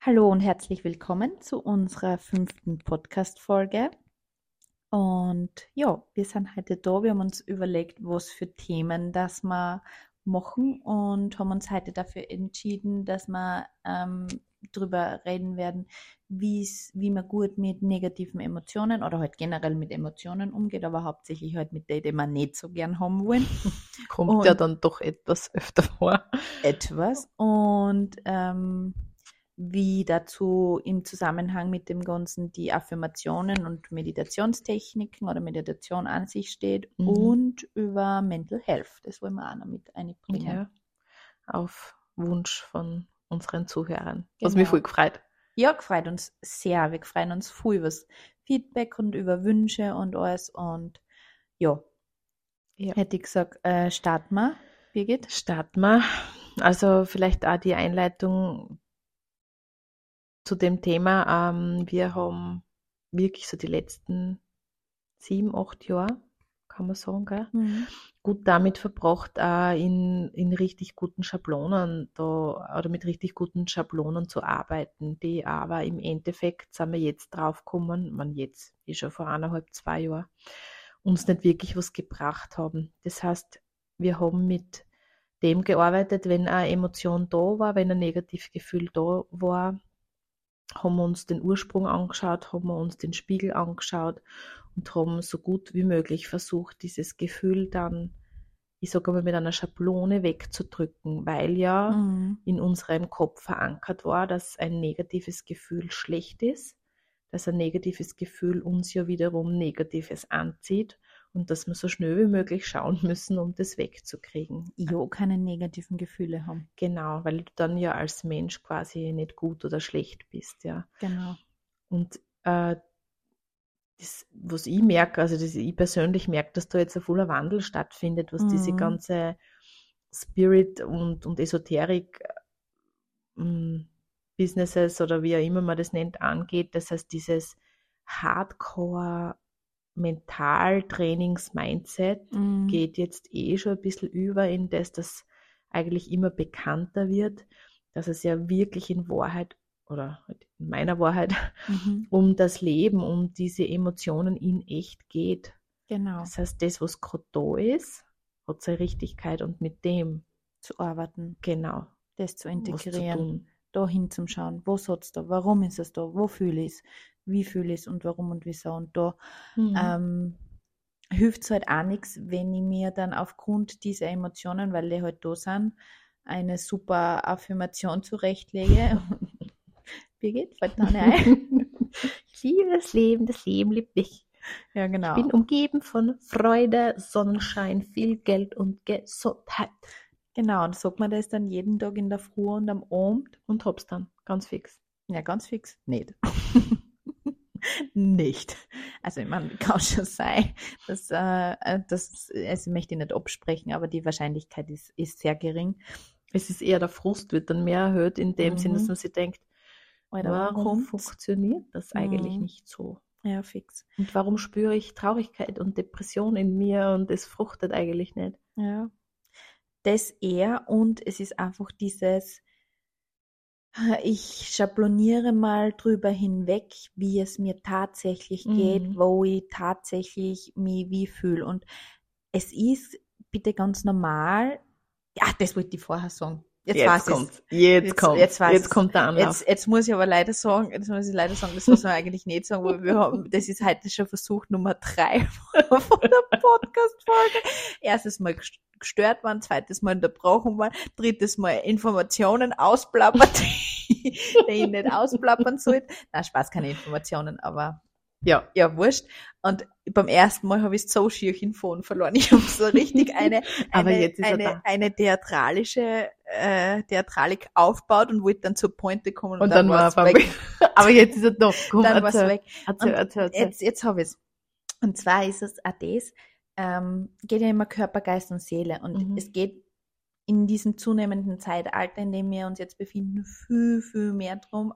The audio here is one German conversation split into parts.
Hallo und herzlich willkommen zu unserer fünften Podcast-Folge. Und ja, wir sind heute da. Wir haben uns überlegt, was für Themen das wir machen und haben uns heute dafür entschieden, dass wir ähm, darüber reden werden, wie's, wie man gut mit negativen Emotionen oder halt generell mit Emotionen umgeht, aber hauptsächlich halt mit denen, die man nicht so gern haben wollen. Kommt Und- ja dann doch etwas öfter vor. etwas und ähm, wie dazu im Zusammenhang mit dem Ganzen die Affirmationen und Meditationstechniken oder Meditation an sich steht Mhm. und über Mental Health. Das wollen wir auch noch mit einbringen. Ja. Auf Wunsch von unseren Zuhörern. Was mich Genau. voll gefreut. Ja, gefreut uns sehr. Wir freuen uns viel über das Feedback und über Wünsche und alles. Und ja, Ja. hätte ich gesagt, äh, starten wir, Birgit. Starten wir. Also vielleicht auch die Einleitung zu dem Thema. Ähm, wir haben wirklich so die letzten sieben, acht Jahre, kann man sagen, gell? gut damit verbracht, auch in, in richtig guten Schablonen da oder mit richtig guten Schablonen zu arbeiten, die aber im Endeffekt sind wir jetzt draufgekommen, man jetzt, eh schon vor eineinhalb, zwei Jahren, uns nicht wirklich was gebracht haben. Das heißt, wir haben mit dem gearbeitet, wenn eine Emotion da war, wenn ein Negativgefühl da war, haben wir uns den Ursprung angeschaut, haben wir uns den Spiegel angeschaut und haben so gut wie möglich versucht, dieses Gefühl dann, ich sage mal, mit einer Schablone wegzudrücken, weil ja Mhm. in unserem Kopf verankert war, dass ein negatives Gefühl schlecht ist, dass ein negatives Gefühl uns ja wiederum Negatives anzieht und dass wir so schnell wie möglich schauen müssen, um das wegzukriegen. Ja, keine negativen Gefühle haben. Genau, weil du dann ja als Mensch quasi nicht gut oder schlecht bist, ja. Genau. Und äh, das, was ich merke, also das, ich persönlich merke, dass da jetzt ein voller Wandel stattfindet, was diese Mhm. ganze Spirit und, und Esoterik ähm, Businesses oder wie auch immer man das nennt, angeht. Das heißt, dieses Hardcore Mentaltrainings-Mindset Mhm. geht jetzt eh schon ein bisschen über in das, das eigentlich immer bekannter wird, dass es ja wirklich in Wahrheit oder halt in meiner Wahrheit Mhm. um das Leben, um diese Emotionen in echt geht. Genau. Das heißt, das, was gerade da ist, hat seine Richtigkeit und mit dem Zu arbeiten, genau das zu integrieren, tun. da hinzuschauen. Was hat's da? Warum ist es da? Wo fühle ich es? Wie fühle ich es und warum und wieso? Und da Mhm. ähm, hilft es halt auch nichts, wenn ich mir dann aufgrund dieser Emotionen, weil die halt da sind, eine super Affirmation zurechtlege. Birgit, fällt eine ein? ich liebe das Leben, das Leben liebt mich. Ja, genau. Ich bin umgeben von Freude, Sonnenschein, viel Geld und Gesundheit. Genau, und sagt man das dann jeden Tag in der Früh und am Abend? Und hab's dann, ganz fix. Ja, ganz fix. Nicht. nicht. Also, ich meine, kann schon sein, dass, äh, das, also, ich möchte ich nicht absprechen, aber die Wahrscheinlichkeit ist, ist sehr gering. Es ist eher der Frust, wird dann mehr erhöht, in dem Mhm. Sinn, dass man sich denkt, Alter, warum kommt's? funktioniert das eigentlich Mhm. nicht so? Ja, fix. Und warum spüre ich Traurigkeit und Depression in mir und es fruchtet eigentlich nicht? Ja. Das eher und es ist einfach dieses, ich schabloniere mal drüber hinweg, wie es mir tatsächlich geht, Mhm. wo ich tatsächlich mich wie fühle. Und es ist bitte ganz normal. Ja, das wollte ich vorher sagen. Jetzt, ich's. kommt's. Jetzt, Jetzt- kommt. jetzt jetzt kommt der Anlauf. Jetzt, jetzt muss ich aber leider sagen, jetzt muss ich leider sagen, das soll man eigentlich nicht sagen, weil wir haben, das ist heute schon Versuch Nummer drei von der Podcast-Folge. Erstes Mal gest- gestört worden, zweites Mal unterbrochen worden, drittes Mal Informationen ausplappert, die ich nicht ausplappern sollte. Na, Spaß, keine Informationen, aber ja. ja, wurscht. Und beim ersten Mal habe ich so schier in Phone verloren. Ich habe so richtig eine, eine, eine, eine theatralische äh, Theatralik aufgebaut und wollte dann zur Pointe kommen Und dann war war's er weg. Aber jetzt ist er doch. Komm, Dann war es weg. Erzähl, Und erzähl, erzähl. Jetzt, jetzt habe ich es. Und zwar ist es auch das, ähm, geht ja immer Körper, Geist und Seele. Und Mhm. es geht in diesem zunehmenden Zeitalter, in dem wir uns jetzt befinden, viel, viel mehr drum.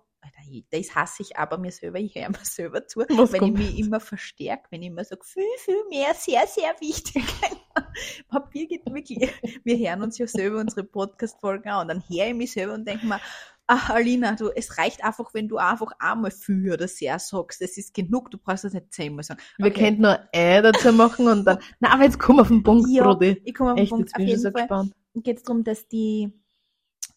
Das hasse ich aber mir selber, ich höre mir selber zu, Was wenn kommt? ich mich immer verstärke, wenn ich immer sage, viel, viel mehr, sehr, sehr wichtig. Papier geht wirklich, wir hören uns ja selber unsere Podcast-Folgen an und dann höre ich mich selber und denke mir, ach Alina, du, es reicht einfach, wenn du einfach einmal viel oder sehr sagst. Das ist genug, du brauchst das nicht zehnmal sagen. Wir könnten nur äh dazu machen und dann, na, aber jetzt komm auf den Punkt, Ja, Brudi. ich komme auf den Punkt. Auf jeden so Fall geht es darum, dass die,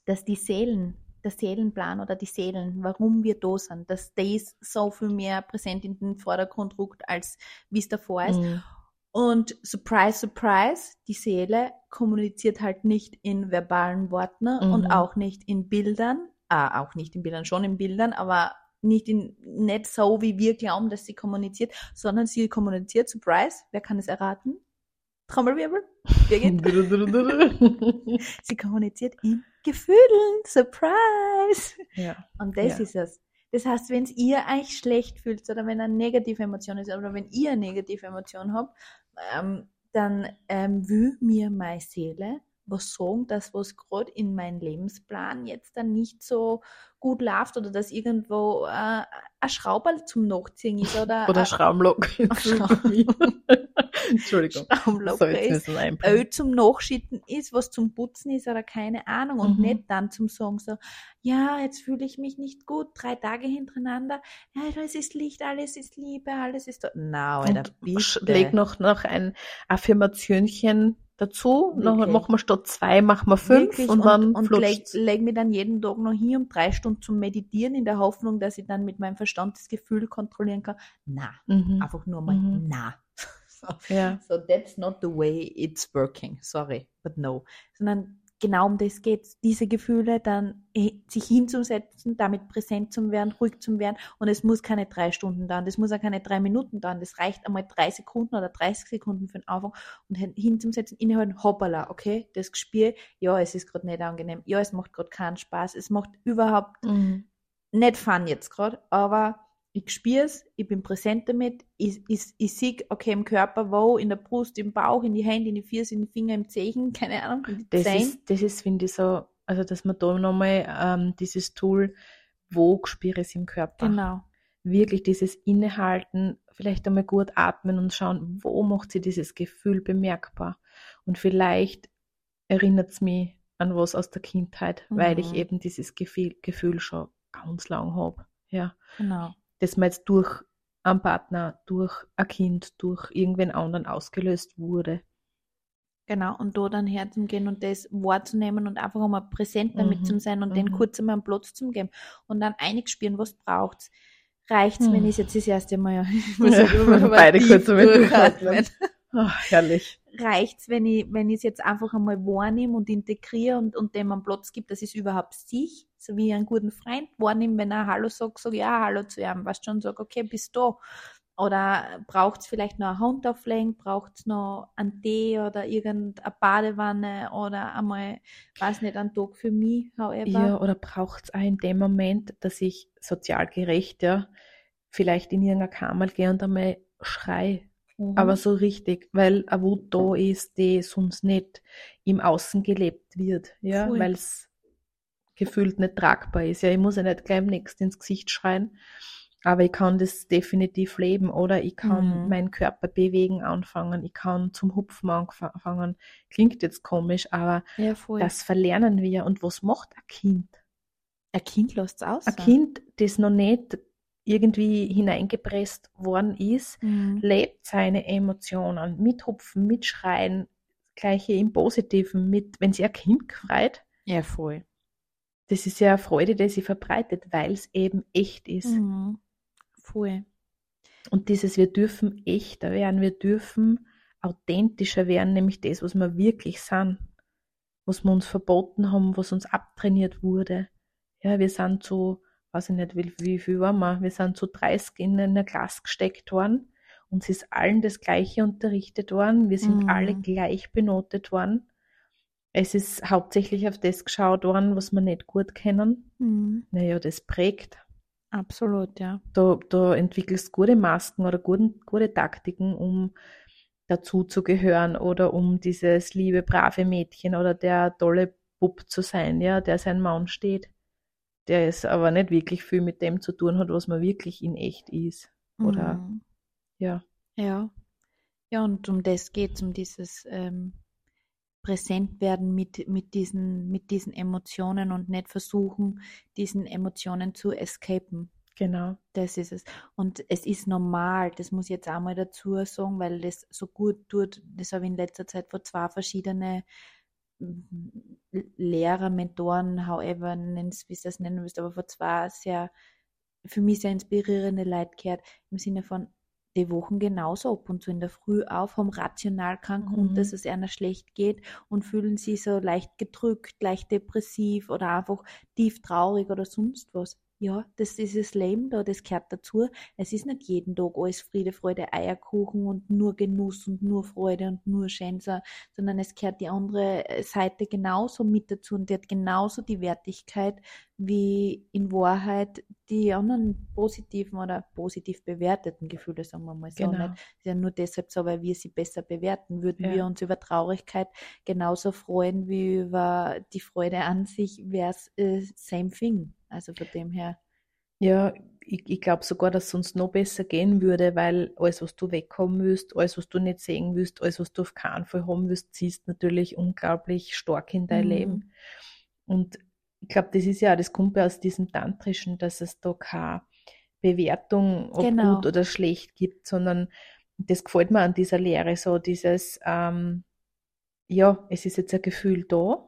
dass die Seelen, der Seelenplan oder die Seelen, warum wir da sind, dass das so viel mehr präsent in den Vordergrund rückt, als wie es davor ist. Mhm. Und surprise, surprise, die Seele kommuniziert halt nicht in verbalen Worten und Mhm. auch nicht in Bildern, ah, auch nicht in Bildern, schon in Bildern, aber nicht in, nicht so, wie wir glauben, dass sie kommuniziert, sondern sie kommuniziert, surprise, wer kann es erraten? Trommelwirbel? Birgit? Sie kommuniziert in Gefühlen. Surprise! ja. Und das Ja. ist es. Das heißt, wenn ihr euch schlecht fühlt oder wenn eine negative Emotion ist oder wenn ihr eine negative Emotion habt, ähm, dann ähm, will mir meine Seele was sagen, dass was gerade in meinem Lebensplan jetzt dann nicht so gut läuft oder dass irgendwo äh, ein Schrauberl zum Nachziehen ist oder, Oder ein Schraublock. Entschuldigung. Schraubenloch So, jetzt ist. Öl zum Nachschütten ist, was zum Putzen ist oder keine Ahnung. Und Mhm. nicht dann zum sagen so, ja, jetzt fühle ich mich nicht gut, drei Tage hintereinander, ja, alles ist Licht, alles ist Liebe, alles ist... Na, Alter, Und sch- leg noch, noch ein Affirmationchen dazu. Noch, machen wir statt zwei, machen wir fünf Wirklich, und dann und leg, flutscht's. leg mir dann jeden Tag noch hier um drei Stunden zum Meditieren in der Hoffnung, dass ich dann mit meinem Verstand das Gefühl kontrollieren kann. Na, Mhm. einfach nur mal Mhm. na. So. Ja. So that's not the way it's working. Sorry, but no. Sondern genau um das geht's. Diese Gefühle dann sich hinzusetzen, damit präsent zu werden, ruhig zu werden. Und es muss keine drei Stunden dauern, das muss auch keine drei Minuten dauern. Das reicht einmal drei Sekunden oder 30 Sekunden für den Anfang und hin- hinzusetzen, innehalten, hoppala, okay, das Gespür, ja, es ist gerade nicht angenehm, ja, es macht gerade keinen Spaß, es macht überhaupt Mhm. nicht fun jetzt gerade, aber ich spüre es, ich bin präsent damit, ich, ich, ich sehe, okay, im Körper, wo, in der Brust, im Bauch, in die Hände, in die Füße, in die Finger, im Zehen, keine Ahnung, Das Zehen. ist, das ist, finde ich, so, also dass man da nochmal ähm, dieses Tool, wo spüre ich es im Körper. Genau. Wirklich dieses Innehalten, vielleicht einmal gut atmen und schauen, wo macht sie dieses Gefühl bemerkbar. Und vielleicht erinnert es mich an was aus der Kindheit, weil ich Mhm. eben dieses Gefühl, Gefühl schon ganz lang habe. Ja. Genau. Dass man jetzt durch einen Partner, durch ein Kind, durch irgendwen anderen ausgelöst wurde. Genau. Und da dann herzugehen und das wahrzunehmen und einfach einmal präsent damit Mhm. zu sein und den Mhm. kurz einmal einen Platz zu geben. Und dann einig spüren, was braucht's. Reicht's, wenn Hm. ich es jetzt das erste Mal, ich Ja, beide tief kurz einmal durchatmen. Oh, herrlich. reicht's, wenn ich, wenn ich es jetzt einfach einmal wahrnehme und integriere und, und dem einen Platz gibt, dass ich es überhaupt sich, wie einen guten Freund wahrnehme, wenn er Hallo sagt, sage ja Hallo zu ihm, weißt schon, sag, okay, bist du. Oder braucht's vielleicht noch eine Hand auflegen, braucht's noch einen Tee oder irgendeine Badewanne oder einmal, weiß nicht, einen Tag für mich, however. Ja, oder braucht es auch in dem Moment, dass ich sozial gerecht, ja, vielleicht in irgendeine Kammer gehe und einmal schrei, Mhm. aber so richtig, weil eine Wut da ist, die sonst nicht im Außen gelebt wird, ja, weil es gefühlt nicht tragbar ist. Ja, ich muss ja nicht gleich nächsten ins Gesicht schreien, aber ich kann das definitiv leben oder ich kann Mhm. meinen Körper bewegen anfangen, ich kann zum Hupfen anfangen. Klingt jetzt komisch, aber ja, das verlernen wir. Und was macht ein Kind? ein Kind lässt es aus. Ein Kind, das noch nicht irgendwie hineingepresst worden ist, Mhm. lebt seine Emotionen mit Hupfen, mit Schreien, gleiche im Positiven, mit, wenn sich ein Kind freut, Ja, voll. Das ist ja eine Freude, die sie verbreitet, weil es eben echt ist. Mhm. Voll. Und dieses, wir dürfen echter werden, wir dürfen authentischer werden, nämlich das, was wir wirklich sind, was wir uns verboten haben, was uns abtrainiert wurde. Ja, wir sind so, weiß ich nicht, wie, wie viel waren wir, wir sind so 30 in eine Klasse gesteckt worden, uns ist allen das Gleiche unterrichtet worden, wir sind Mhm. alle gleich benotet worden. Es ist hauptsächlich auf das geschaut worden, was wir nicht gut kennen. Mhm. Naja, das prägt Absolut, ja. da, da entwickelst gute Masken oder guten, gute Taktiken, um dazu zu gehören oder um dieses liebe, brave Mädchen oder der tolle Bub zu sein, ja, der sein Mann steht. Der es aber nicht wirklich viel mit dem zu tun hat, was man wirklich in echt ist. Oder, Mhm. ja. Ja. Ja, und um das geht um dieses ähm, präsent werden mit, mit, diesen, mit diesen Emotionen und nicht versuchen, diesen Emotionen zu escapen. Genau. Das ist es. Und es ist normal, das muss ich jetzt auch mal dazu sagen, weil das so gut tut. Das habe ich in letzter Zeit vor zwei verschiedene Lehrer, Mentoren, however, wie es das nennen willst, aber vor zwei sehr, für mich sehr inspirierende Leute gehört, im Sinne von, die Wochen genauso ab und zu in der Früh auf, haben rational keinen Grund, mhm. dass es einer schlecht geht und fühlen sich so leicht gedrückt, leicht depressiv oder einfach tief traurig oder sonst was ja, das ist das Leben da, das gehört dazu. Es ist nicht jeden Tag alles Friede, Freude, Eierkuchen und nur Genuss und nur Freude und nur Schänzer, sondern es gehört die andere Seite genauso mit dazu und die hat genauso die Wertigkeit wie in Wahrheit die anderen positiven oder positiv bewerteten Gefühle, sagen wir mal so. Genau. Nicht. ist ja nur deshalb so, weil wir sie besser bewerten. Würden ja. wir uns über Traurigkeit genauso freuen wie über die Freude an sich, wäre es äh, same thing. Also von dem her. Ja, ich, ich glaube sogar, dass es uns noch besser gehen würde, weil alles, was du weghaben willst, alles, was du nicht sehen willst, alles, was du auf keinen Fall haben willst, ziehst natürlich unglaublich stark in dein mhm. Leben. Und ich glaube, das ist ja, das kommt ja aus diesem Tantrischen, dass es da keine Bewertung, ob genau. gut oder schlecht gibt, sondern das gefällt mir an dieser Lehre so, dieses, ähm, ja, es ist jetzt ein Gefühl da.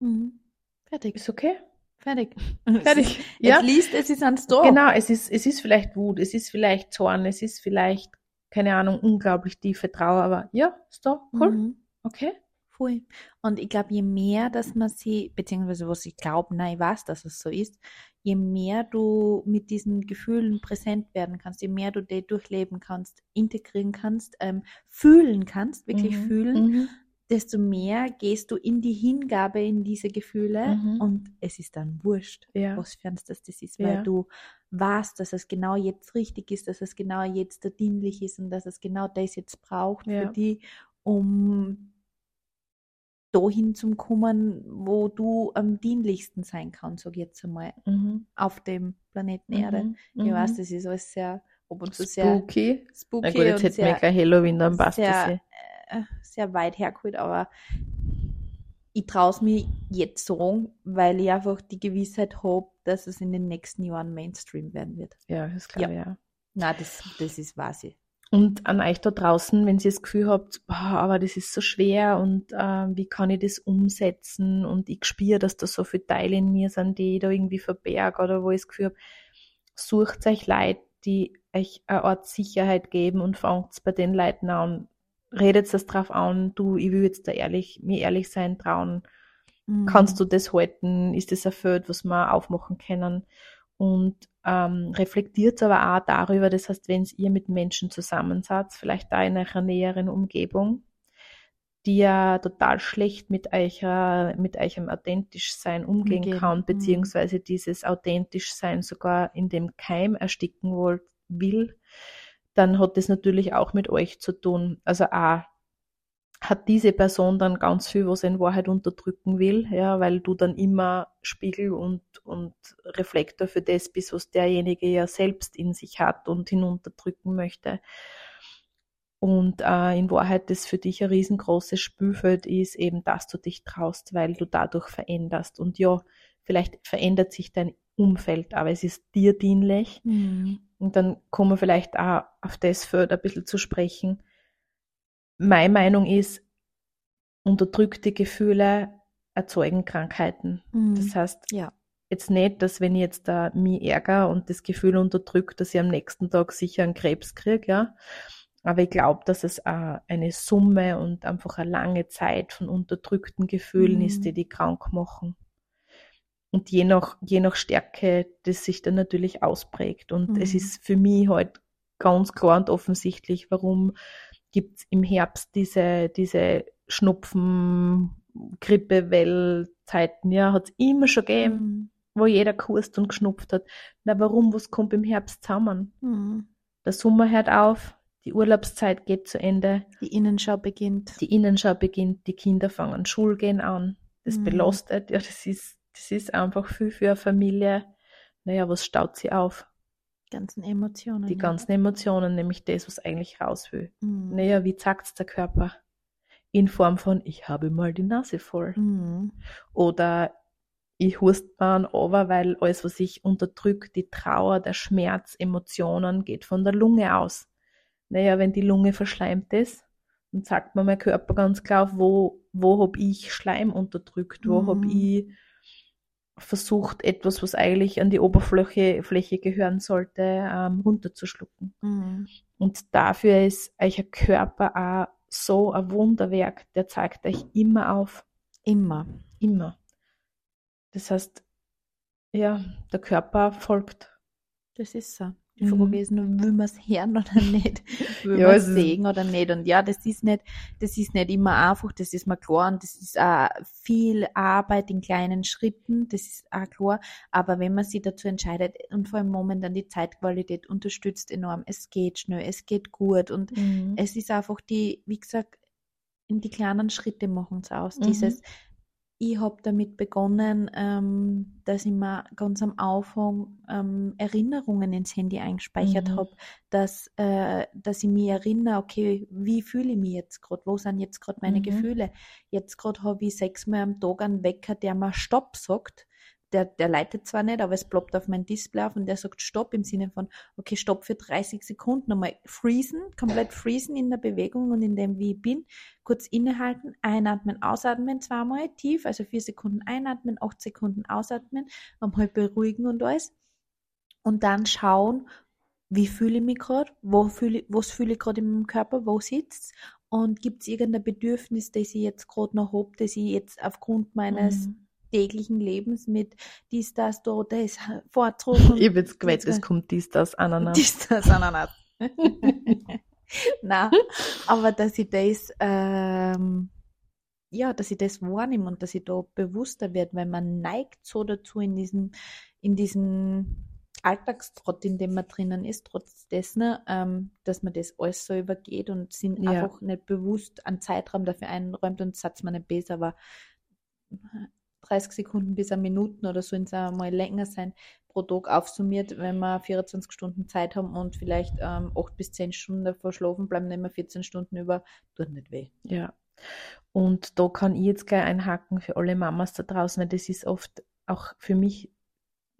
Mhm. Fertig. Ist okay. Fertig. Fertig. ja. At least es ist ans Tor. Genau, es ist, es ist vielleicht Wut, es ist vielleicht Zorn, es ist vielleicht, keine Ahnung, unglaublich tiefe Trauer, aber ja, ist da, cool. Mhm. Okay. Voll. Und ich glaube, je mehr, dass man sie, beziehungsweise was ich glaube, nein, ich weiß, dass es so ist, je mehr du mit diesen Gefühlen präsent werden kannst, je mehr du die durchleben kannst, integrieren kannst, ähm, fühlen kannst, wirklich mhm. fühlen, mhm desto mehr gehst du in die Hingabe in diese Gefühle mhm. und es ist dann wurscht, ja. was für das das ist, weil ja. du weißt, dass es genau jetzt richtig ist, dass es genau jetzt dienlich ist und dass es genau das jetzt braucht ja. für die, um dahin zu kommen, wo du am dienlichsten sein kannst, sag ich jetzt einmal, mhm. auf dem Planeten Erde. Mhm. Ich weiß, mhm. das ist alles sehr ob und zu sehr spooky. spooky. Na gut, jetzt hätten wir kein Halloween, dann passt sehr, das. Äh, sehr weit hergeholt, aber ich traue es mir jetzt sagen, weil ich einfach die Gewissheit habe, dass es in den nächsten Jahren Mainstream werden wird. Ja, das glaube ja. ja. Na, das, das ist wahr. Und an euch da draußen, wenn ihr das Gefühl habt, boah, aber das ist so schwer und äh, wie kann ich das umsetzen und ich spüre, dass da so viele Teile in mir sind, die ich da irgendwie verberge oder wo ich das Gefühl habe, sucht euch Leute, die euch eine Art Sicherheit geben und fangt bei den Leuten an, redet das drauf an, du, ich will jetzt da ehrlich, mir ehrlich sein, trauen. Mhm. Kannst du das halten? Ist das Feld, was wir aufmachen können? Und ähm, reflektiert aber auch darüber, das heißt, wenn ihr mit Menschen zusammen seid, vielleicht da in einer näheren Umgebung, die ja total schlecht mit eurer, mit eurem authentisch sein umgehen Umgeben. kann, mhm. beziehungsweise dieses authentisch sein sogar in dem Keim ersticken wollt, will, dann hat das natürlich auch mit euch zu tun. Also auch hat diese Person dann ganz viel, was in Wahrheit unterdrücken will, ja, weil du dann immer Spiegel und, und Reflektor für das bist, was derjenige ja selbst in sich hat und hinunterdrücken möchte. Und äh, in Wahrheit das für dich ein riesengroßes Spülfeld ist, eben, dass du dich traust, weil du dadurch veränderst. Und ja, vielleicht verändert sich dein Umfeld, aber es ist dir dienlich. Mhm. Und dann kommen wir vielleicht auch auf das Feld ein bisschen zu sprechen. Meine Meinung ist, unterdrückte Gefühle erzeugen Krankheiten. Mhm. Das heißt, ja. jetzt nicht, dass wenn ich jetzt da mich ärgere und das Gefühl unterdrückt, dass ich am nächsten Tag sicher einen Krebs kriege, ja. Aber ich glaube, dass es eine Summe und einfach eine lange Zeit von unterdrückten Gefühlen mhm. ist, die die krank machen. Und je nach, je nach Stärke, das sich dann natürlich ausprägt. Und mhm. es ist für mich halt ganz klar und offensichtlich, warum gibt es im Herbst diese, diese Schnupfen, Grippewellzeiten, ja, hat es immer schon gegeben, mhm. wo jeder kurst und geschnupft hat. Na, warum, was kommt im Herbst zusammen? Mhm. Der Sommer hört auf, die Urlaubszeit geht zu Ende. Die Innenschau beginnt. Die Innenschau beginnt, die Kinder fangen Schulgehen an. Das mhm. belastet, ja, das ist das ist einfach viel für eine Familie. Naja, was staut sie auf? Die ganzen Emotionen. Die ja. ganzen Emotionen, nämlich das, was eigentlich raus will. Mhm. Naja, wie sagt es der Körper? in Form von, ich habe mal die Nase voll. Mhm. Oder ich hust mir over, weil alles, was ich unterdrückt, die Trauer, der Schmerz, Emotionen, geht von der Lunge aus. Naja, wenn die Lunge verschleimt ist, dann sagt mir mein Körper ganz klar, wo, wo habe ich Schleim unterdrückt, wo Mhm. habe ich versucht, etwas, was eigentlich an die Oberfläche Fläche gehören sollte, ähm, runterzuschlucken. Mhm. Und dafür ist euer Körper auch so ein Wunderwerk, der zeigt euch immer auf. Immer. Immer. Das heißt, ja, der Körper folgt. Das ist so. Die Mhm. Frage ist nur, will man es hören oder nicht? Will Ja, man es sehen oder nicht? Und ja, das ist nicht, das ist nicht immer einfach, das ist mir klar. Und das ist auch viel Arbeit in kleinen Schritten, das ist auch klar. Aber wenn man sich dazu entscheidet und vor allem momentan die Zeitqualität unterstützt enorm, es geht schnell, es geht gut und Mhm. es ist einfach die, wie gesagt, in die kleinen Schritte machen es aus. Mhm. Dieses, ich habe damit begonnen, ähm, dass ich mir ganz am Anfang ähm, Erinnerungen ins Handy eingespeichert Mhm. habe, dass, äh, dass ich mich erinnere, okay, wie fühle ich mich jetzt gerade, wo sind jetzt gerade meine Mhm. Gefühle? Jetzt gerade habe ich sechsmal am Tag einen Wecker, der mir Stopp sagt. Der, der leitet zwar nicht, aber es ploppt auf mein Display auf und der sagt Stopp im Sinne von, okay, Stopp für 30 Sekunden, einmal freezen, komplett freezen in der Bewegung und in dem, wie ich bin, kurz innehalten, einatmen, ausatmen, zweimal tief, also vier Sekunden einatmen, acht Sekunden ausatmen, halt beruhigen und alles. Und dann schauen, wie fühle ich mich gerade, wo fühle, was fühle ich gerade in meinem Körper, wo sitzt und gibt es irgendein Bedürfnis, das ich jetzt gerade noch habe, das ich jetzt aufgrund meines Mhm. Täglichen Lebens mit dies, das, da, das, Vorzug Ich gewettet, Jetzt- es kommt dies, das, Ananas. dies, das, Ananas. Na, aber dass ich das, ähm, ja, dass ich das wahrnehme und dass ich da bewusster werde, weil man neigt so dazu in diesem, in diesem Alltagstrott, in dem man drinnen ist, trotz dessen, ähm, dass man das alles so übergeht und sind Ja. einfach nicht bewusst einen Zeitraum dafür einräumt und sagt man nicht besser, aber 30 Sekunden bis eine Minuten oder so ins mal länger sein pro Tag aufsummiert, wenn wir 24 Stunden Zeit haben und vielleicht ähm, 8 bis 10 Stunden davor schlafen, bleiben nicht mehr 14 Stunden über, tut nicht weh. Ja. Und da kann ich jetzt gleich einhaken für alle Mamas da draußen, weil das ist oft auch für mich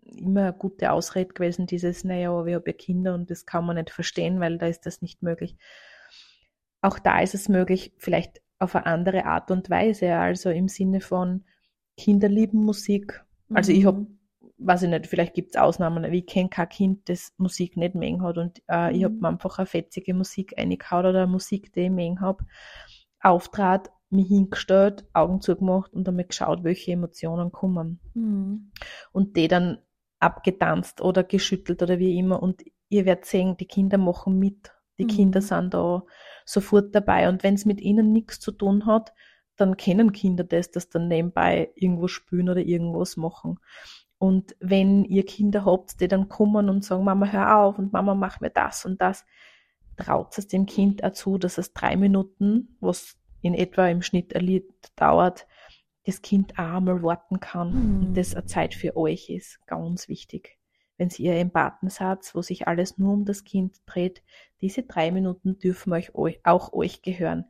immer eine gute Ausrede gewesen, dieses, naja, aber ich habe ja Kinder und das kann man nicht verstehen, weil da ist das nicht möglich. Auch da ist es möglich, vielleicht auf eine andere Art und Weise, also im Sinne von Kinder lieben Musik. Also ich habe Mhm. weiß ich nicht, vielleicht gibt es Ausnahmen, aber ich kenne kein Kind, das Musik nicht mögen hat und äh, ich habe Mhm. mir einfach eine fetzige Musik reingehauen oder eine Musik, die ich mögen habe, auftrat, mich hingestellt, Augen zugemacht und einmal geschaut, welche Emotionen kommen Mhm. und die dann abgetanzt oder geschüttelt oder wie immer und ihr werdet sehen, die Kinder machen mit. Die Mhm. Kinder sind da sofort dabei und wenn es mit ihnen nichts zu tun hat, dann kennen Kinder das, dass dann nebenbei irgendwo spülen oder irgendwas machen. Und wenn ihr Kinder habt, die dann kommen und sagen, Mama, hör auf und Mama, mach mir das und das, traut es dem Kind auch zu, dass es drei Minuten, was in etwa im Schnitt dauert, das Kind auch mal warten kann Mhm. und das eine Zeit für euch ist, ganz wichtig. Wenn ihr Empathen seid, wo sich alles nur um das Kind dreht, diese drei Minuten dürfen euch auch euch gehören.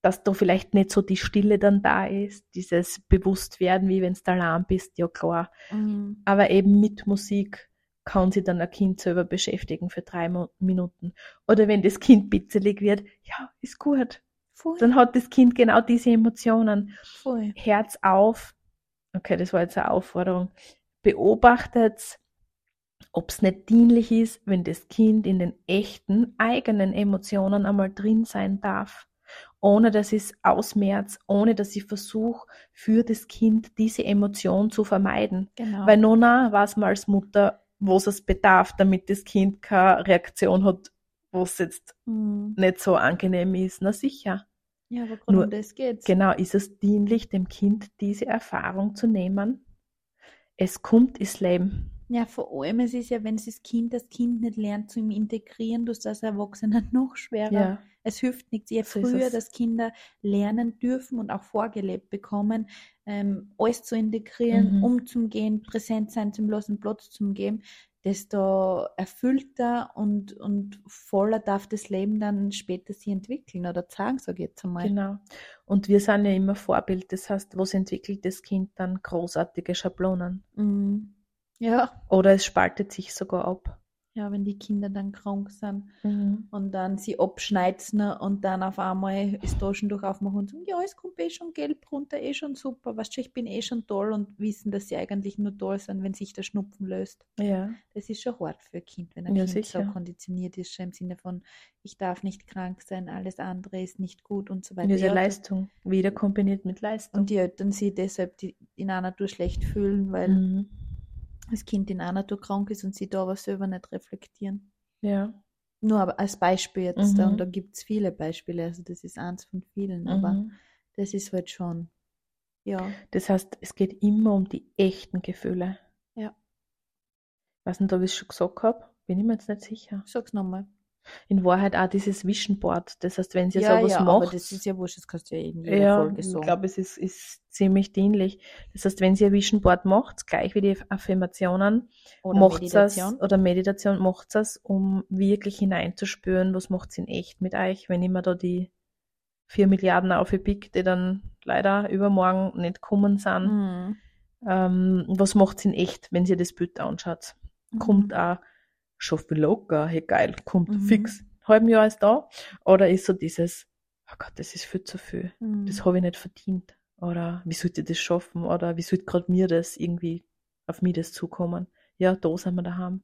Dass da vielleicht nicht so die Stille dann da ist, dieses Bewusstwerden, wie wenn du Alarm bist, ja klar. Mhm. Aber eben mit Musik kann sich dann ein Kind selber beschäftigen für drei Mo- Minuten. Oder wenn das Kind bitzelig wird, ja, ist gut. Voll, Dann hat das Kind genau diese Emotionen. voll. Herz auf. Okay, das war jetzt eine Aufforderung. Beobachtet, ob es nicht dienlich ist, wenn das Kind in den echten eigenen Emotionen einmal drin sein darf. Ohne dass ich es ausmerz, ohne dass ich versuche, für das Kind diese Emotion zu vermeiden. Genau. Weil Nona weiß man als Mutter, was es bedarf, damit das Kind keine Reaktion hat, was jetzt Mhm. nicht so angenehm ist. Na sicher. Ja, aber Nur- um das geht's. Genau, ist es dienlich, dem Kind diese Erfahrung zu nehmen? Es kommt ins Leben. Ja, vor allem, es ist ja, wenn das Kind das Kind nicht lernt zu ihm integrieren, tut das Erwachsene noch schwerer. Ja, Es hilft nichts. Je So früher das Kinder lernen dürfen und auch vorgelebt bekommen, ähm, alles zu integrieren, Mhm. umzugehen, präsent sein zum losen Platz zum geben, desto erfüllter und, und voller darf das Leben dann später sich entwickeln oder zeigen, sage ich jetzt einmal. Genau. Und wir sind ja immer Vorbild. Das heißt, was entwickelt das Kind dann großartige Schablonen? Mhm. Ja, Oder es spaltet sich sogar ab. ja, wenn die Kinder dann krank sind. Mhm. und dann sie abschneizen und dann auf einmal das Taschentuch aufmachen und sagen, ja, es kommt eh schon gelb runter, eh schon super, weißt du, ich bin eh schon toll und wissen, dass sie eigentlich nur toll sind, wenn sich der Schnupfen löst. Ja, Das ist schon hart für ein Kind, wenn ein Ja, Kind sicher. so konditioniert ist, schon im Sinne von, ich darf nicht krank sein, alles andere ist nicht gut und so weiter. diese Ja, Leistung. Wieder kombiniert mit Leistung. und die Eltern sich deshalb die in einer Tour schlecht fühlen, weil Mhm. Das Kind in einer Tour krank ist und sie da aber selber nicht reflektieren. Ja. Nur aber als Beispiel jetzt, da, Mhm. und da gibt es viele Beispiele, also das ist eins von vielen, aber Mhm. das ist halt schon, ja, Das heißt, es geht immer um die echten Gefühle. Ja. weiß nicht, ob ich es schon gesagt habe, bin ich mir jetzt nicht sicher. sag's nochmal. In Wahrheit auch dieses Vision Board. Das heißt, wenn ihr Ja, sowas ja, aber macht, das ist ja wurscht, das kannst du ja in jeder ja, Folge ich sagen. glaube, es ist, ist ziemlich dienlich. Das heißt, wenn ihr ein Vision Board macht, gleich wie die Affirmationen, Oder macht Meditation. es oder Meditation macht es, um wirklich hineinzuspüren, was macht es in echt mit euch, wenn immer da die vier Milliarden aufgepickt, die dann leider übermorgen nicht kommen sind. Mhm. Ähm, was macht es in echt, wenn ihr das Bild anschaut? Kommt auch schon viel locker, hey geil, kommt Mhm. fix, halben Jahr ist da? Oder ist so dieses, oh Gott, das ist viel zu viel, Mhm. das habe ich nicht verdient. Oder wie sollte ich das schaffen? Oder wie sollte gerade mir das irgendwie auf mich das zukommen? Ja, da sind wir daheim.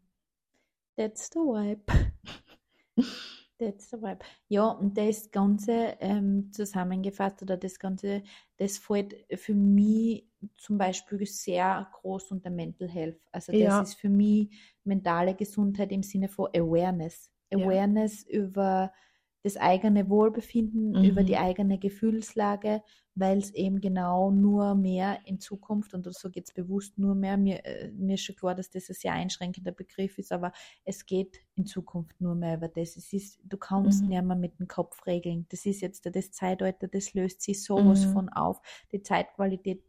That's the vibe. That's the vibe. Ja, und das Ganze ähm, zusammengefasst oder das Ganze, das fällt für mich zum Beispiel sehr groß unter Mental Health. Also das Ja. ist für mich mentale Gesundheit im Sinne von Awareness. Ja. Awareness über das eigene Wohlbefinden, Mhm. über die eigene Gefühlslage, weil es eben genau nur mehr in Zukunft, und so geht es bewusst nur mehr, mir, äh, mir ist schon klar, dass das ein sehr einschränkender Begriff ist, aber es geht in Zukunft nur mehr über das. Es ist, du kannst Mhm. nicht mehr mit dem Kopf regeln. Das ist jetzt das Zeitalter, das löst sich sowas Mhm. von auf. Die Zeitqualität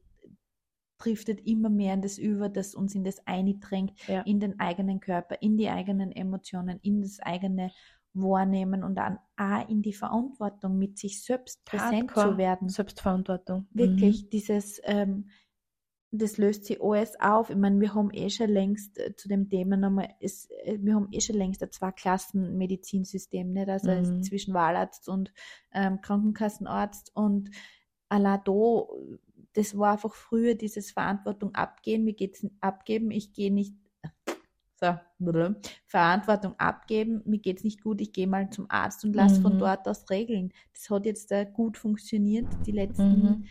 driftet immer mehr in das über, das uns in das eindrängt, Ja. in den eigenen Körper, in die eigenen Emotionen, in das eigene Wahrnehmen und dann auch in die Verantwortung mit sich selbst präsent Hardcore. zu werden. Selbstverantwortung. Wirklich, dieses, ähm, das löst sich alles auf. Ich meine, wir haben eh schon längst äh, zu dem Thema nochmal, es, äh, wir haben eh schon längst ein Zwei-Klassen-Medizinsystem, nicht? Also Mhm. zwischen Wahlarzt und ähm, Krankenkassenarzt und allein da, das war einfach früher dieses Verantwortung abgehen, mir geht's abgeben, ich gehe nicht, so. Verantwortung abgeben, mir geht's nicht gut, ich gehe mal zum Arzt und lass von Mhm. dort aus regeln. Das hat jetzt äh, gut funktioniert, die letzten Mhm.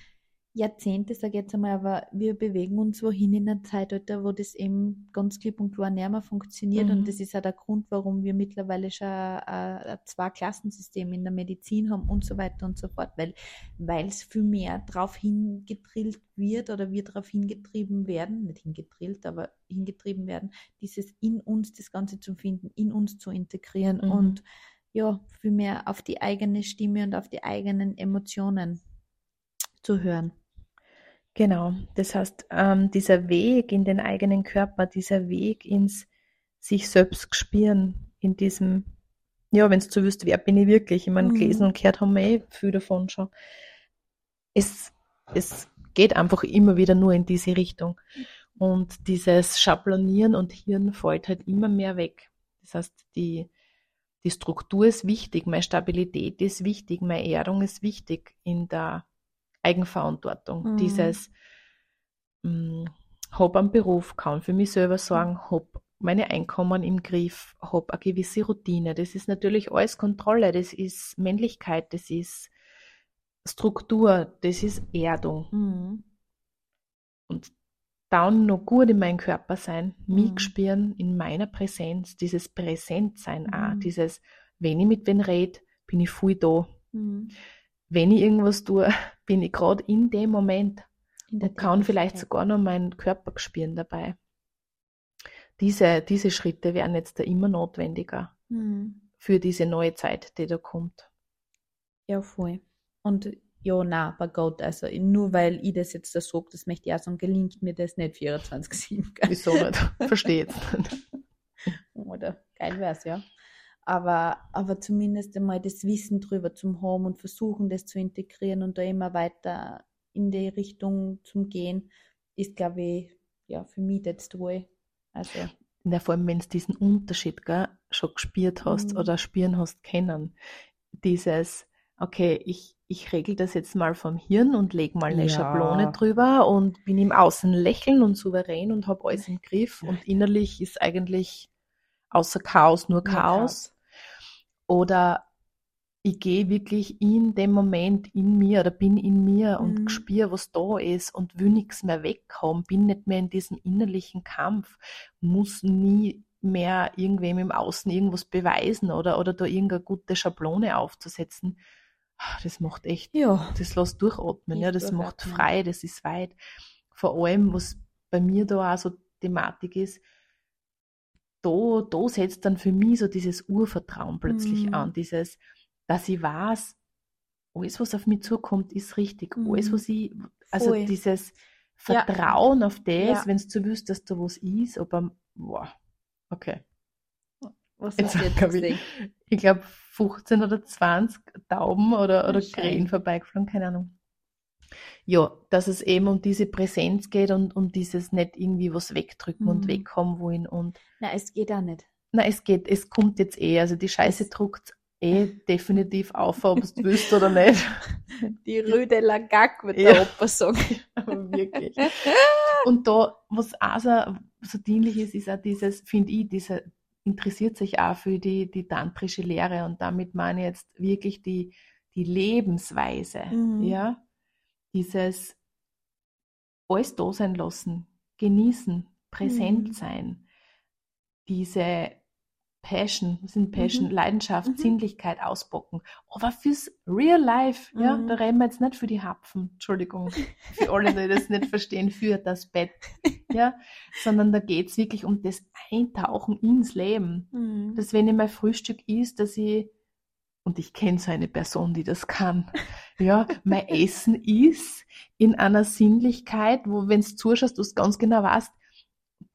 Jahrzehnte, sage ich jetzt einmal, aber wir bewegen uns wohin in einem Zeitalter, wo das eben ganz klipp und klar nicht mehr funktioniert. Mhm. Und das ist auch der Grund, warum wir mittlerweile schon ein, ein Zwei-Klassensystem in der Medizin haben und so weiter und so fort, weil weil es viel mehr darauf hingedrillt wird oder wir darauf hingetrieben werden, nicht hingedrillt, aber hingetrieben werden, dieses in uns das Ganze zu finden, in uns zu integrieren Mhm. und ja, viel mehr auf die eigene Stimme und auf die eigenen Emotionen zu hören. Genau, das heißt, ähm, dieser Weg in den eigenen Körper, dieser Weg ins sich selbst spüren, in diesem, ja, wenn du wüsst, wer bin ich wirklich? Ich meine, Mhm. gelesen und gehört haben wir eh viel davon schon. Es, es geht einfach immer wieder nur in diese Richtung. Und dieses Schablonieren und Hirn fällt halt immer mehr weg. Das heißt, die, die Struktur ist wichtig, meine Stabilität ist wichtig, meine Erdung ist wichtig in der Eigenverantwortung. Mhm. Dieses mh, hab einen Beruf, kann für mich selber sorgen, hab meine Einkommen im Griff, hab eine gewisse Routine. Das ist natürlich alles Kontrolle, das ist Männlichkeit, das ist Struktur, das ist Erdung. Mhm. Und dann noch gut in meinem Körper sein, mich Mhm. spüren in meiner Präsenz, dieses Präsentsein auch, Mhm. dieses, wenn ich mit wen rede, bin ich voll da. Mhm. Wenn ich irgendwas tue, bin ich gerade in dem Moment In und kann vielleicht sogar noch meinen Körper spüren dabei. Diese, diese Schritte werden jetzt da immer notwendiger Mhm. für diese neue Zeit, die da kommt. Ja, voll. Und ja, na, bei Gott, also nur weil ich das jetzt da sage, das möchte ich auch sagen, gelingt mir das nicht 24-7. gell? Wieso nicht? Verstehe jetzt. Oder geil wär's, ja. Aber, aber zumindest einmal das Wissen drüber zum haben und versuchen, das zu integrieren und da immer weiter in die Richtung zum Gehen, ist, glaube ich, ja, für mich das wohl. Also, Ja, vor allem, wenn du diesen Unterschied gell, schon gespürt hast Mhm. oder spüren hast kennen. Dieses, okay, ich, ich regel das jetzt mal vom Hirn und leg mal eine Ja. Schablone drüber und bin im Außen lächeln und souverän und habe alles im Griff und innerlich ist eigentlich außer Chaos nur Nur Chaos. Oder ich gehe wirklich in dem Moment in mir oder bin in mir Mhm. und spüre, was da ist und will nichts mehr weghaben, bin nicht mehr in diesem innerlichen Kampf, muss nie mehr irgendwem im Außen irgendwas beweisen oder, oder da irgendeine gute Schablone aufzusetzen. Ah, Das macht echt, ja. das lässt durchatmen, ja, das macht durchatmen. frei, das ist weit. Vor allem, was bei mir da auch so Thematik ist, da, da setzt dann für mich so dieses Urvertrauen plötzlich Mhm. an, dieses, dass ich weiß, alles, was auf mich zukommt, ist richtig. Mhm. Alles, was ich, also Voll. dieses Ja. Vertrauen auf das, Ja. wenn du wüsst, dass da was ist, aber, boah, okay. Was Jetzt du jetzt hab ich-? Ich glaube, 15 oder 20 Tauben oder, oder. Krähen vorbeigeflogen, keine Ahnung. Ja, dass es eben um diese Präsenz geht und um dieses nicht irgendwie was wegdrücken und Mhm. wegkommen wollen und Na, es geht auch nicht. na, es geht, es kommt jetzt eh, also die Scheiße druckt eh definitiv auf, ob es willst oder nicht. Die Rüde Lagak wird Ja. der Opa sagen. Wirklich. Und da, was auch so, so dienlich ist, ist auch dieses, finde ich, dieser interessiert sich auch für die, die tantrische Lehre und damit meine ich jetzt wirklich die, die Lebensweise, Mhm. ja, dieses alles da sein lassen, genießen, präsent Mhm. sein, diese Passion, sind Passion, Mhm. Leidenschaft, Mhm. Sinnlichkeit ausbocken. Aber fürs Real Life, ja, Mhm. da reden wir jetzt nicht für die Hapfen, Entschuldigung, für alle, die das nicht verstehen, für das Bett, ja, sondern da geht's wirklich um das Eintauchen ins Leben. Mhm. Dass wenn ich mein Frühstück isst, dass ich, und ich kenne so eine Person, die das kann, ja, mein Essen ist in einer Sinnlichkeit, wo, wenn du zuschaust, du es ganz genau weißt,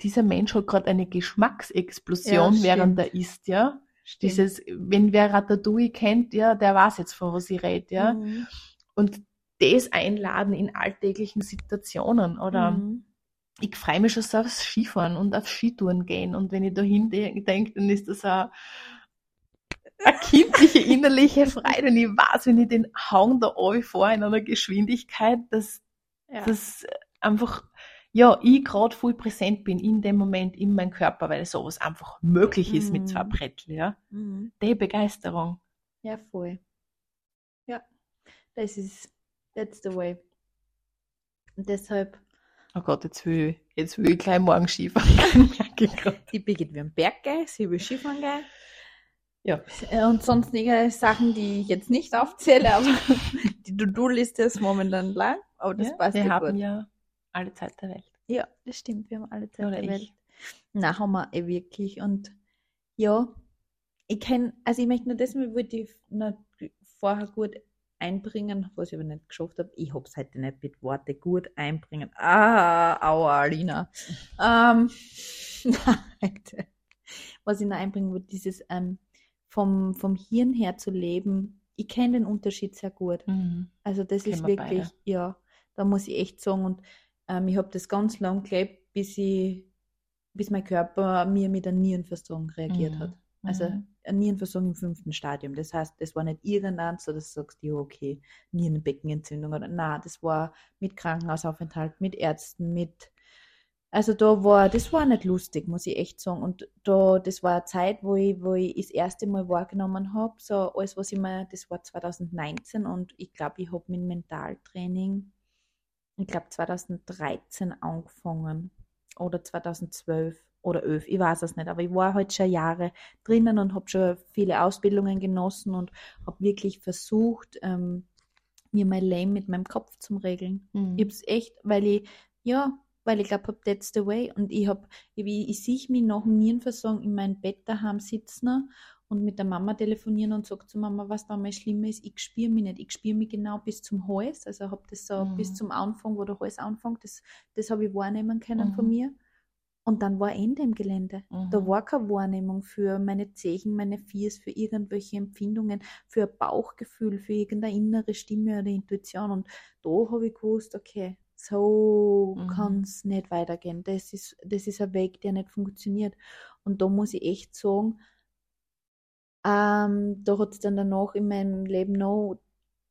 dieser Mensch hat gerade eine Geschmacksexplosion, Ja, während er isst, ja. Stimmt. Dieses, wenn wer Ratatouille kennt, ja, der weiß jetzt, von was ich rede, ja. Mhm. Und das einladen in alltäglichen Situationen oder Mhm. ich freue mich schon so aufs Skifahren und auf Skitouren gehen. Und wenn ich dahin denke, dann ist das auch eine kindliche, innerliche Freude. Und ich weiß, wenn ich den Hang da fahre in einer Geschwindigkeit, dass Ja. das einfach, ja, ich gerade voll präsent bin in dem Moment in meinem Körper, weil sowas einfach möglich ist mit zwei Mhm. Brettl, ja. Mhm. Die Begeisterung. Ja, voll. Ja, das ist, that's the way. Und deshalb, Oh Gott, jetzt will ich, jetzt will ich gleich morgen Skifahren. Die Birgit will am Berg gehen, sie will Skifahren gehen. Ja. Äh, Und sonstige Sachen, die ich jetzt nicht aufzähle, aber die To-Do-Liste ist momentan lang, aber das ja, passt wir ja haben gut. ja alle Zeit der Welt. Ja, das stimmt, wir haben alle Zeit Oder der ich. Welt. Na, haben wir eh wirklich. Und ja, ich kenne, also ich möchte nur das mal, wollte ich noch vorher gut einbringen, was ich aber nicht geschafft habe. Ich habe es heute nicht mit Worte gut einbringen. Ah, aua, Alina. Ähm. Was ich noch einbringen wollte, dieses ähm, vom, vom Hirn her zu leben. Ich kenne den Unterschied sehr gut. Mhm. Also das Kennen ist wir wirklich, beide. ja, da muss ich echt sagen. Und ähm, ich habe das ganz lang gelebt, bis ich, bis mein Körper mir mit einem Nierenversagen reagiert Mhm. hat. Also Mhm. ein Nierenversagen im fünften Stadium. Das heißt, das war nicht irgendeins, so dass du sagst, ja, okay, Nierenbeckenentzündung oder na, das war mit Krankenhausaufenthalt, mit Ärzten, mit also da war, das war nicht lustig, muss ich echt sagen. Und da, das war eine Zeit, wo ich, wo ich das erste Mal wahrgenommen habe, so alles, was ich mir, das war 2019 und ich glaube, ich habe mit Mentaltraining, ich glaube 2013 angefangen oder 2012 oder 11, ich weiß es nicht, aber ich war halt schon Jahre drinnen und habe schon viele Ausbildungen genossen und habe wirklich versucht, ähm, mir mein Leben mit meinem Kopf zu regeln. Mhm. Ich hab's echt, weil ich, ja, weil ich glaube, hab, that's the way. Und ich hab, ich, ich sehe mich nach dem Nierenversagen in meinem Bett daheim sitzen und mit der Mama telefonieren und sage zu Mama, was da mal schlimmer ist, ich spüre mich nicht. Ich spüre mich genau bis zum Hals. Also habe das so Mhm. bis zum Anfang, wo der Hals anfängt, das, das habe ich wahrnehmen können Mhm. von mir. Und dann war Ende im Gelände. Da Mhm. war keine Wahrnehmung für meine Zehen, meine Fies, für irgendwelche Empfindungen, für ein Bauchgefühl, für irgendeine innere Stimme oder Intuition. Und da habe ich gewusst, okay, so Mhm. kann es nicht weitergehen. Das ist, das ist ein Weg, der nicht funktioniert. Und da muss ich echt sagen, ähm, da hat es dann danach in meinem Leben noch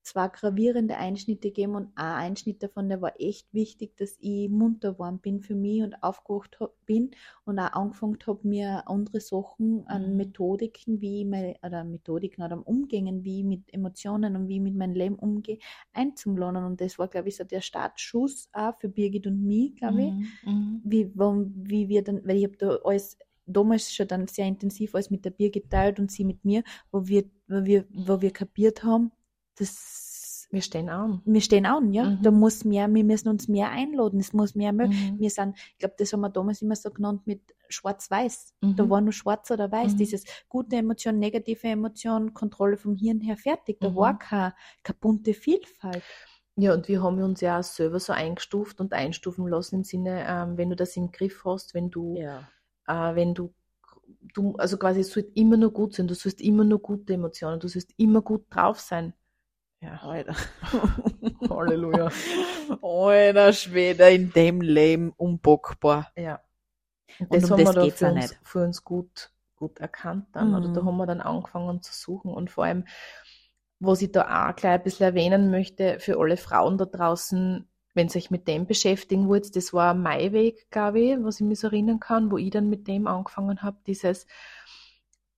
zwei gravierende Einschnitte gegeben und ein Einschnitt davon, der war echt wichtig, dass ich munter geworden bin für mich und aufgewacht hab, bin und auch angefangen habe, mir andere Sachen an Mhm. Methodiken, wie ich mein, oder Methodiken oder am Umgehen, wie ich mit Emotionen und wie ich mit meinem Leben umgehe, einzuladen. Und das war, glaube ich, so der Startschuss auch für Birgit und mich, glaube ich Mhm. Mhm. wie, wie wir dann, weil ich habe da alles damals schon dann sehr intensiv alles mit der Birgit geteilt und sie mit mir, wo wir, wo wir, wo wir kapiert haben, das, Wir stehen an. wir stehen an, ja, Mhm. da muss mehr, wir müssen uns mehr einladen, es muss mehr, Mhm. wir sind, ich glaube, das haben wir damals immer so genannt mit schwarz-weiß, da Mhm. war nur schwarz oder weiß, Mhm. dieses gute Emotion, negative Emotion, Kontrolle vom Hirn her fertig, da Mhm. war keine, keine bunte Vielfalt. Ja, und wir haben uns ja auch selber so eingestuft und einstufen lassen im Sinne, ähm, wenn du das im Griff hast, wenn du, Ja. äh, wenn du, du, also quasi es sollte immer nur gut sein, du sollst immer nur gute Emotionen, du sollst immer gut drauf sein. Ja, Alter. Halleluja. Alter Schwede, in dem Leben unbockbar. Ja. Und das um haben das wir da für uns, nicht. für uns gut, gut erkannt dann. Oder da Mhm. haben wir dann angefangen zu suchen. Und vor allem, was ich da auch gleich ein bisschen erwähnen möchte, für alle Frauen da draußen, wenn sie sich mit dem beschäftigen wollt, das war mein Weg, glaube ich, was ich mich so erinnern kann, wo ich dann mit dem angefangen habe, dieses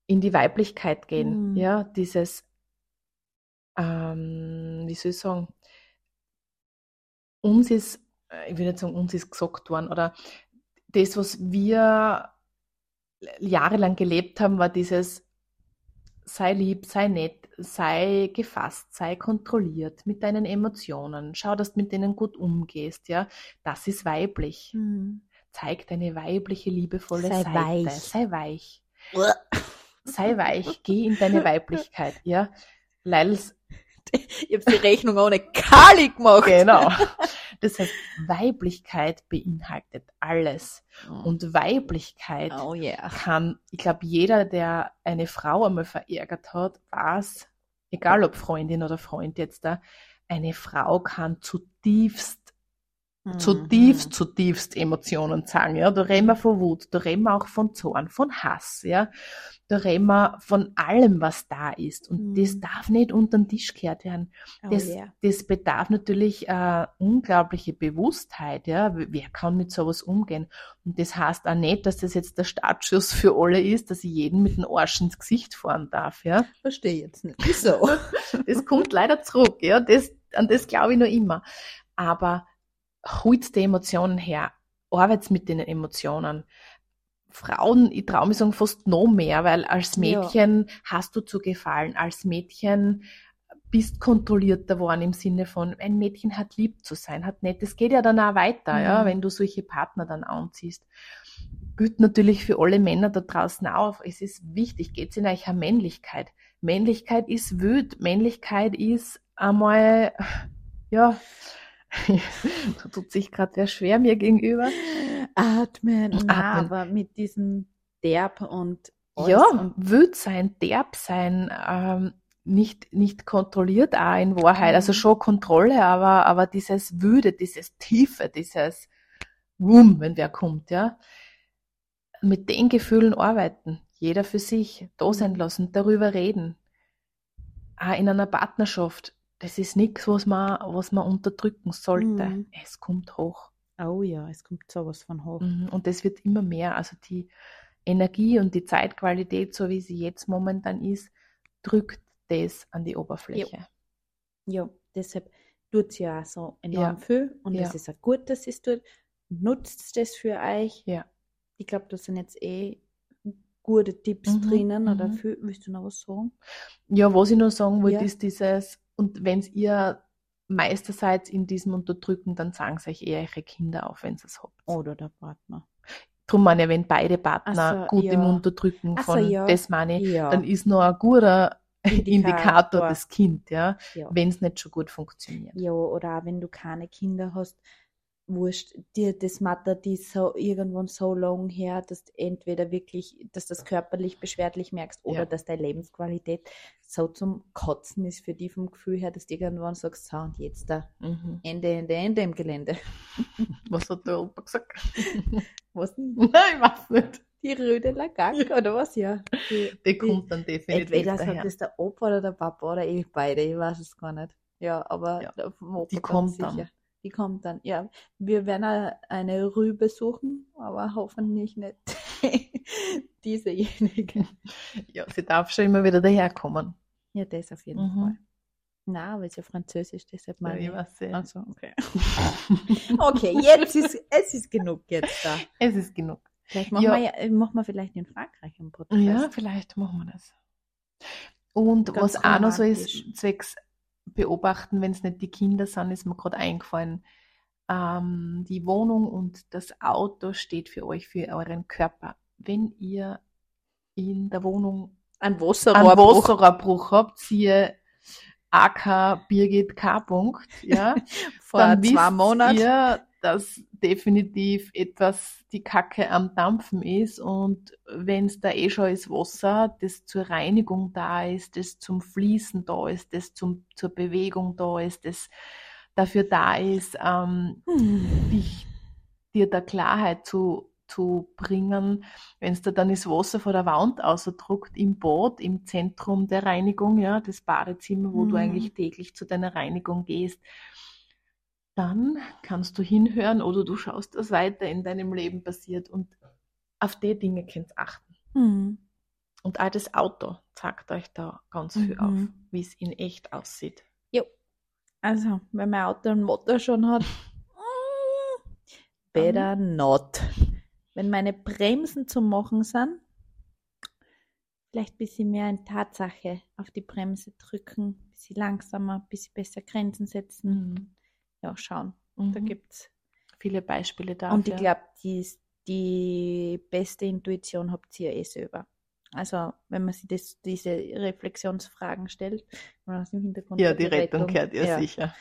in die Weiblichkeit gehen, Mhm. ja, dieses, ähm, wie soll ich sagen, uns ist, äh, ich will nicht sagen, uns ist gesagt worden, oder das, was wir jahrelang gelebt haben, war dieses sei lieb, sei nett, sei gefasst, sei kontrolliert mit deinen Emotionen, schau, dass du mit denen gut umgehst, ja. Das ist weiblich. Mhm. Zeig deine weibliche, liebevolle Sei Seite. weich. Sei weich. Sei weich. Geh in deine Weiblichkeit, ja. Leils, Ich habe die Rechnung ohne Kali gemacht. genau. Das heißt, Weiblichkeit beinhaltet alles. Und Weiblichkeit oh yeah. kann, ich glaube, jeder, der eine Frau einmal verärgert hat, weiß, egal ob Freundin oder Freund jetzt da, eine Frau kann zutiefst, Mhm. Zutiefst, zutiefst Emotionen zeigen, ja. Da reden wir von Wut, da reden wir auch von Zorn, von Hass, ja. Da reden wir von allem, was da ist. Und Mhm. das darf nicht unter den Tisch gekehrt werden. Oh Das, yeah. das bedarf natürlich äh, unglaubliche Bewusstheit, ja. Wer kann mit sowas umgehen? Und das heißt auch nicht, dass das jetzt der Startschuss für alle ist, dass ich jeden mit dem Arsch ins Gesicht fahren darf, ja. Verstehe jetzt nicht. Wieso? Das kommt leider zurück, ja. Das, an das glaube ich noch immer. Aber holt die Emotionen her. Arbeitet mit den Emotionen. Frauen, ich traue mich sagen, fast noch mehr, weil als Ja. Mädchen hast du zu gefallen. Als Mädchen bist kontrollierter worden im Sinne von, ein Mädchen hat lieb zu sein, hat nett. Das geht ja dann auch weiter, ja, Mhm. wenn du solche Partner dann anziehst. Gilt natürlich für alle Männer da draußen auch. Es ist wichtig, geht's in euch um Männlichkeit. Männlichkeit ist wüt. Männlichkeit ist einmal, ja, da tut sich gerade wer schwer mir gegenüber. Atmen. Atmen. aber mit diesem Derb und Ja, und sein, derb sein, ähm, nicht, nicht kontrolliert auch in Wahrheit. Also Mhm. schon Kontrolle, aber, aber dieses Wüde, dieses Tiefe, dieses Wum, wenn wer kommt, ja. Mit den Gefühlen arbeiten. Jeder für sich. Da sein Mhm. lassen, darüber reden. Auch in einer Partnerschaft. Das ist nichts, was man, was man unterdrücken sollte. Mhm. Es kommt hoch. Oh ja, es kommt sowas von hoch. Mhm, Und das wird immer mehr. Also die Energie und die Zeitqualität, so wie sie jetzt momentan ist, drückt das an die Oberfläche. Ja, deshalb tut es ja auch so enorm Ja. viel und Ja. es ist auch gut, dass es tut. Nutzt es für euch. Ja. Ich glaube, da sind jetzt eh gute Tipps Mhm, drinnen oder mhm. viel. Willst du noch was sagen? Ja, was ich nur sagen wollte, Ja. ist dieses, und wenn ihr Meister seid in diesem Unterdrücken, dann sagen es euch eher eure Kinder auf, wenn ihr es habt. Oder der Partner. Drum meine ich, wenn beide Partner so, gut im ja. Unterdrücken Ach so, von ja. das meine ich, Ja. dann ist noch ein guter Indikator. Indikator das Kind, ja, Ja. wenn es nicht schon gut funktioniert. Ja, oder auch wenn du keine Kinder hast, wurscht, dir das mattert die so irgendwann so lang her, dass du entweder wirklich, dass das körperlich beschwerlich merkst oder Ja. dass deine Lebensqualität so zum Kotzen ist für die vom Gefühl her, dass du irgendwann sagst, so und jetzt da, Mhm. Ende, Ende, Ende im Gelände. Was hat der Opa gesagt? Was denn? Nein, ich weiß nicht. Die Röde Lagak oder was? Ja. Die, Die kommt dann definitiv entweder daher. sagt es der Opa oder der Papa oder ich beide, ich weiß es gar nicht. Ja, aber Ja. der vom Opa Die kommt dann. sicher. Die kommt dann, ja. Wir werden eine Rübe suchen, aber hoffentlich nicht diesejenige. Ja, sie darf schon immer wieder daherkommen. Ja, das auf jeden Mhm. Fall. Na, aber es ist ja Französisch, deshalb Ja, mal. ich ja. Also, okay. okay, jetzt ist es ist genug jetzt da. Es ist genug. Vielleicht machen, Ja. wir, ja, machen wir vielleicht in Frankreich einen Podcast. Ja, vielleicht machen wir das. Und Ganz was auch noch so ist, zwecks beobachten, wenn es nicht die Kinder sind, ist mir gerade eingefallen. Ähm, die Wohnung und das Auto steht für euch, für euren Körper. Wenn ihr in der Wohnung Ein einen Wasserrohrbruch. Wasserrohrbruch habt, siehe AK Birgit K. Punkt, ja, vor dann zwei Monaten. ihr, dass definitiv etwas die Kacke am Dampfen ist und wenn es da eh schon ist Wasser, das zur Reinigung da ist, das zum Fließen da ist, das zum, zur Bewegung da ist, das dafür da ist, ähm, Hm. dich, dir da Klarheit zu, zu bringen, wenn es da dann das Wasser von der Wand ausdruckt, im Bad, im Zentrum der Reinigung, ja, das Badezimmer, wo du Mhm. eigentlich täglich zu deiner Reinigung gehst, dann kannst du hinhören oder du schaust, was weiter in deinem Leben passiert und auf die Dinge könnt achten. Hm. Und auch das Auto zeigt euch da ganz viel Mhm. auf, wie es in echt aussieht. Also, wenn mein Auto einen Motor schon hat, better not. Wenn meine Bremsen zu machen sind, vielleicht ein bisschen mehr in Tatsache auf die Bremse drücken, ein bisschen langsamer, ein bisschen besser Grenzen setzen. Ja, schauen. Mhm. Da gibt's. viele Beispiele dafür. Und ich glaube, die, die beste Intuition habt ihr eh selber. Also, wenn man sich das, diese Reflexionsfragen stellt, und aus dem Hintergrund ja, die Rettung gehört ihr ja. sicher.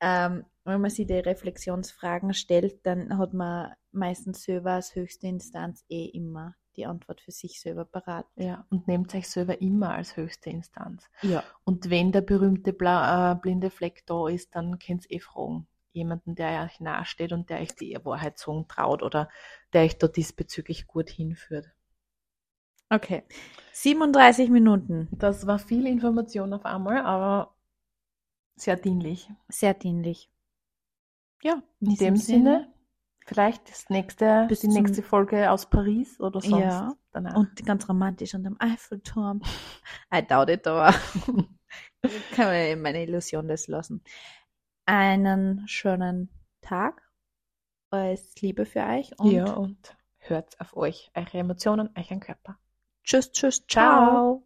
Ähm, wenn man sich die Reflexionsfragen stellt, dann hat man meistens selber als höchste Instanz eh immer die Antwort für sich selber parat. Ja, und nehmt euch selber immer als höchste Instanz. Ja. Und wenn der berühmte Bla äh, blinde Fleck da ist, dann könnt ihr eh fragen. Jemanden, der euch nahesteht und der euch die Wahrheit sagen traut oder der euch da diesbezüglich gut hinführt. Okay. 37 Minuten. Das war viel Information auf einmal, aber sehr dienlich. Sehr dienlich. Ja, In dem Sinne, vielleicht das nächste, Bis die nächste Folge aus Paris oder sonst Ja. danach. Und ganz romantisch unter dem Eiffelturm. I doubt it, aber kann man meine Illusion das lassen. Einen schönen Tag. Alles Liebe für euch und ja, und hört auf euch, eure Emotionen, euren Körper. tschüss, tschüss, Ciao. ciao.